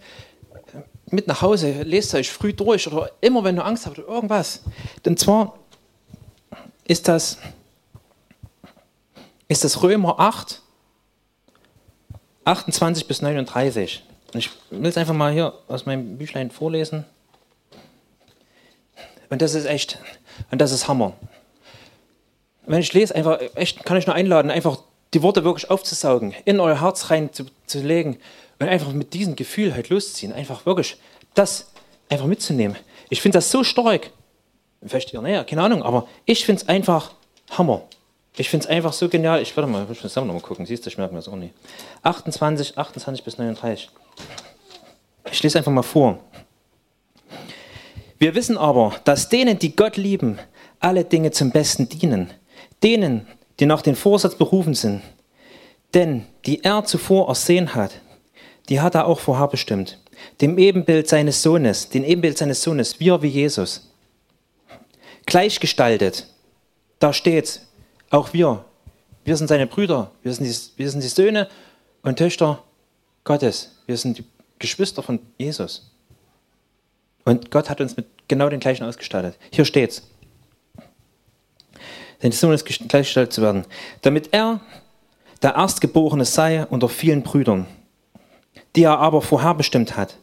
mit nach Hause, lest euch früh durch oder immer, wenn du Angst habt oder irgendwas. Denn zwar ist das, ist das Römer 8, 28 bis 39. Und ich will es einfach mal hier aus meinem Büchlein vorlesen. Und das ist echt, und das ist Hammer. Wenn ich lese, einfach, echt, kann ich nur einladen, einfach die Worte wirklich aufzusaugen, in euer Herz rein zu, zu legen und einfach mit diesem Gefühl halt losziehen. Einfach wirklich das einfach mitzunehmen. Ich finde das so stark. Vielleicht ihr näher, keine Ahnung, aber ich finde es einfach Hammer. Ich finde es einfach so genial. Ich warte mal, ich muss noch mal gucken. Siehst du, ich merke mir das auch nicht. 28, 28 bis 39. Ich lese einfach mal vor. Wir wissen aber, dass denen, die Gott lieben, alle Dinge zum Besten dienen. Denen, die nach dem Vorsatz berufen sind. Denn die er zuvor ersehen hat, die hat er auch vorherbestimmt. Dem Ebenbild seines Sohnes, den Ebenbild seines Sohnes, wir wie Jesus. Gleichgestaltet. Da steht, auch wir. Wir sind seine Brüder. Wir sind, die, wir sind die Söhne und Töchter Gottes. Wir sind die Geschwister von Jesus. Und Gott hat uns mit genau den gleichen ausgestattet. Hier steht's seines Sohnes gleichgestellt zu werden, damit er der Erstgeborene sei unter vielen Brüdern, die er aber vorherbestimmt hat.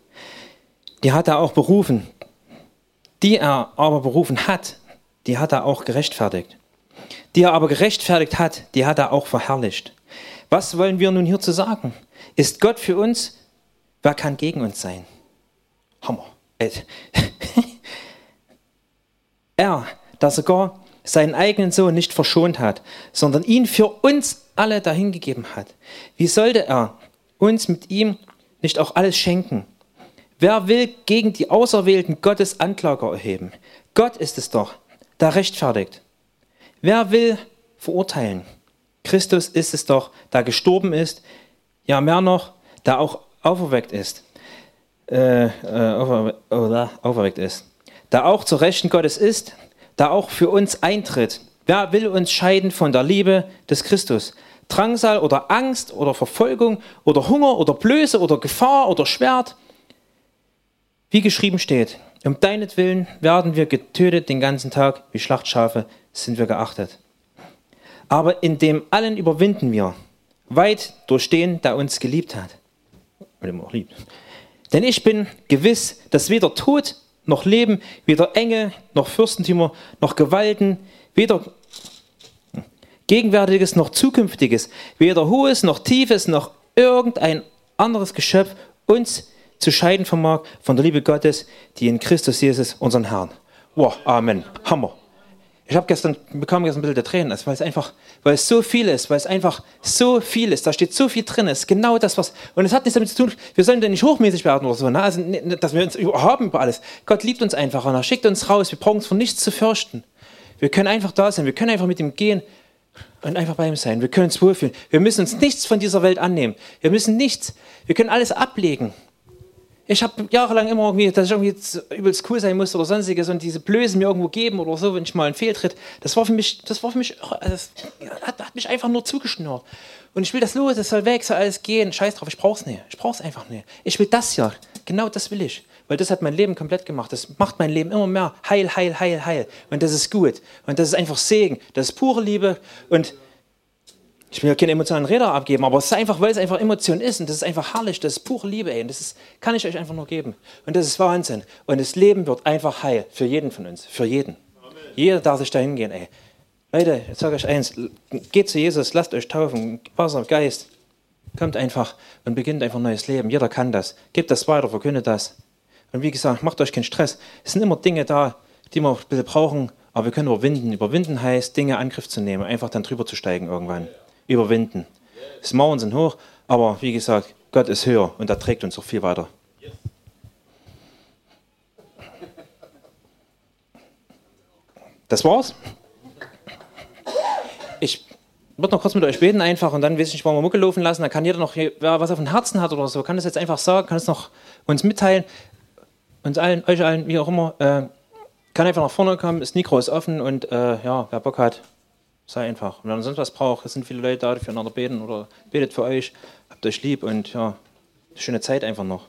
Die hat er auch berufen. Die er aber berufen hat, die hat er auch gerechtfertigt. Die er aber gerechtfertigt hat, die hat er auch verherrlicht. Was wollen wir nun hierzu sagen? Ist Gott für uns? Wer kann gegen uns sein? Hammer. er, der sogar seinen eigenen Sohn nicht verschont hat, sondern ihn für uns alle dahingegeben hat. Wie sollte er uns mit ihm nicht auch alles schenken? Wer will gegen die Auserwählten Gottes Anklager erheben? Gott ist es doch, der rechtfertigt. Wer will verurteilen? Christus ist es doch, der gestorben ist, ja mehr noch, der auch auferweckt ist, äh, äh, auferweckt ist, der auch zur Rechten Gottes ist, da auch für uns eintritt. Wer will uns scheiden von der Liebe des Christus? Drangsal oder Angst oder Verfolgung oder Hunger oder Blöße oder Gefahr oder Schwert? Wie geschrieben steht, um deinetwillen werden wir getötet den ganzen Tag, wie Schlachtschafe sind wir geachtet. Aber in dem allen überwinden wir, weit durch den, der uns geliebt hat. Denn ich bin gewiss, dass weder Tod noch Leben, weder Engel, noch Fürstentümer, noch Gewalten, weder Gegenwärtiges noch Zukünftiges, weder Hohes noch Tiefes noch irgendein anderes Geschöpf uns zu scheiden vermag von der Liebe Gottes, die in Christus Jesus, unseren Herrn. Wow, Amen. Hammer. Ich habe gestern, bekam gestern ein bisschen der Tränen, weil es einfach, weil es so viel ist, weil es einfach so viel ist, da steht so viel drin, es ist genau das, was, und es hat nichts damit zu tun, wir sollen denn nicht hochmäßig werden oder so, ne? also, dass wir uns haben über alles. Gott liebt uns einfach und er schickt uns raus, wir brauchen uns von nichts zu fürchten. Wir können einfach da sein, wir können einfach mit ihm gehen und einfach bei ihm sein, wir können uns wohlfühlen. Wir müssen uns nichts von dieser Welt annehmen, wir müssen nichts, wir können alles ablegen ich habe jahrelang immer irgendwie, dass ich irgendwie übelst cool sein musste oder sonstiges und diese Blöße mir irgendwo geben oder so, wenn ich mal einen Fehltritt. Das war für mich, das war für mich, das hat, hat mich einfach nur zugeschnürt. Und ich will das los, das soll weg, soll alles gehen. Scheiß drauf, ich brauch's nicht. Ich brauch's einfach nicht. Ich will das ja. Genau das will ich. Weil das hat mein Leben komplett gemacht. Das macht mein Leben immer mehr heil, heil, heil, heil. Und das ist gut. Und das ist einfach Segen. Das ist pure Liebe. Und Ich will ja keine emotionalen Räder abgeben, aber es ist einfach, weil es einfach Emotion ist und das ist einfach herrlich, das ist pure Liebe, ey. Und das ist, kann ich euch einfach nur geben. Und das ist Wahnsinn. Und das Leben wird einfach heil für jeden von uns, für jeden. Amen. Jeder darf sich da hingehen, ey. Leute, jetzt sage ich eins, geht zu Jesus, lasst euch taufen, Wasser, Geist. Kommt einfach und beginnt einfach ein neues Leben. Jeder kann das. Gebt das weiter, verkündet das. Und wie gesagt, macht euch keinen Stress. Es sind immer Dinge da, die wir ein bisschen brauchen, aber wir können überwinden. Überwinden heißt, Dinge in Angriff zu nehmen, einfach dann drüber zu steigen irgendwann überwinden. Das Mauern sind hoch, aber wie gesagt, Gott ist höher und er trägt uns auch viel weiter. Das war's. Ich würde noch kurz mit euch beten einfach und dann weiß ich nicht, wollen wir Mucke laufen lassen. Da kann jeder noch, wer was auf dem Herzen hat oder so, kann das jetzt einfach sagen, kann es noch uns mitteilen. Uns allen, euch allen, wie auch immer, äh, kann einfach nach vorne kommen. Das Mikro ist offen und äh, ja, wer Bock hat, Sei einfach. Und wenn ihr sonst was braucht, es sind viele Leute da, die füreinander beten oder betet für euch, habt euch lieb und ja, schöne Zeit einfach noch.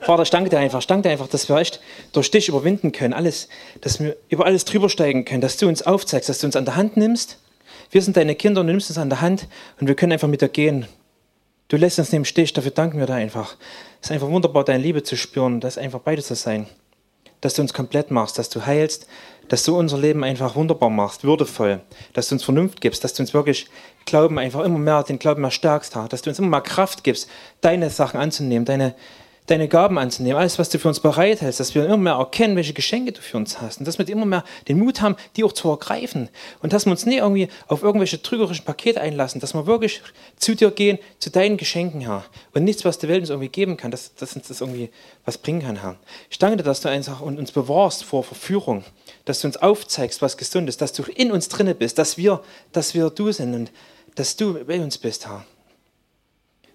Vater, ich danke dir einfach, ich danke dir einfach, dass wir echt durch dich überwinden können, alles, dass wir über alles drüber steigen können, dass du uns aufzeigst, dass du uns an der Hand nimmst. Wir sind deine Kinder und du nimmst uns an der Hand und wir können einfach mit dir gehen. Du lässt uns nicht im Stich, dafür danken wir dir einfach. Es ist einfach wunderbar, deine Liebe zu spüren, das einfach beide zu sein. Dass du uns komplett machst, dass du heilst, dass du unser Leben einfach wunderbar machst, würdevoll, dass du uns Vernunft gibst, dass du uns wirklich Glauben einfach immer mehr, den Glauben mehr stärkst, dass du uns immer mehr Kraft gibst, deine Sachen anzunehmen, deine, deine Gaben anzunehmen, alles, was du für uns bereithältst, dass wir immer mehr erkennen, welche Geschenke du für uns hast und dass wir immer mehr den Mut haben, die auch zu ergreifen und dass wir uns nicht irgendwie auf irgendwelche trügerischen Pakete einlassen, dass wir wirklich zu dir gehen, zu deinen Geschenken, Herr, und nichts, was die Welt uns irgendwie geben kann, dass, dass uns das irgendwie was bringen kann, Herr. Ich danke dir, dass du einfach uns bewahrst vor Verführung, dass du uns aufzeigst, was gesund ist, dass du in uns drinne bist, dass wir, dass wir du sind und dass du bei uns bist, Herr.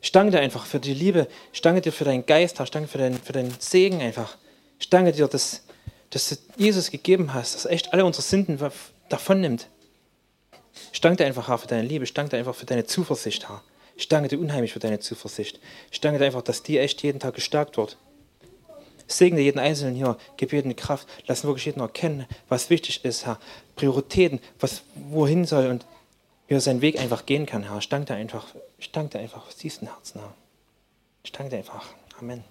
Ich danke dir einfach für die Liebe. Ich danke dir für deinen Geist. Ich danke für deinen, für deinen Segen einfach. Ich danke dir, dass, dass du Jesus gegeben hast, dass echt alle unsere Sünden davon nimmt. Ich danke dir einfach, Herr, für deine Liebe. Ich danke dir einfach für deine Zuversicht, Herr. Ich danke dir unheimlich für deine Zuversicht. Ich danke dir einfach, dass die echt jeden Tag gestärkt wird. Segne jeden Einzelnen hier, gib jedem Kraft, lass wirklich jeden erkennen, was wichtig ist, Herr. Prioritäten, was wohin soll und er seinen Weg einfach gehen kann, Herr. Ich danke dir einfach, ich danke dir einfach, was diesen Herzen, Herr. Ich danke dir einfach. Amen.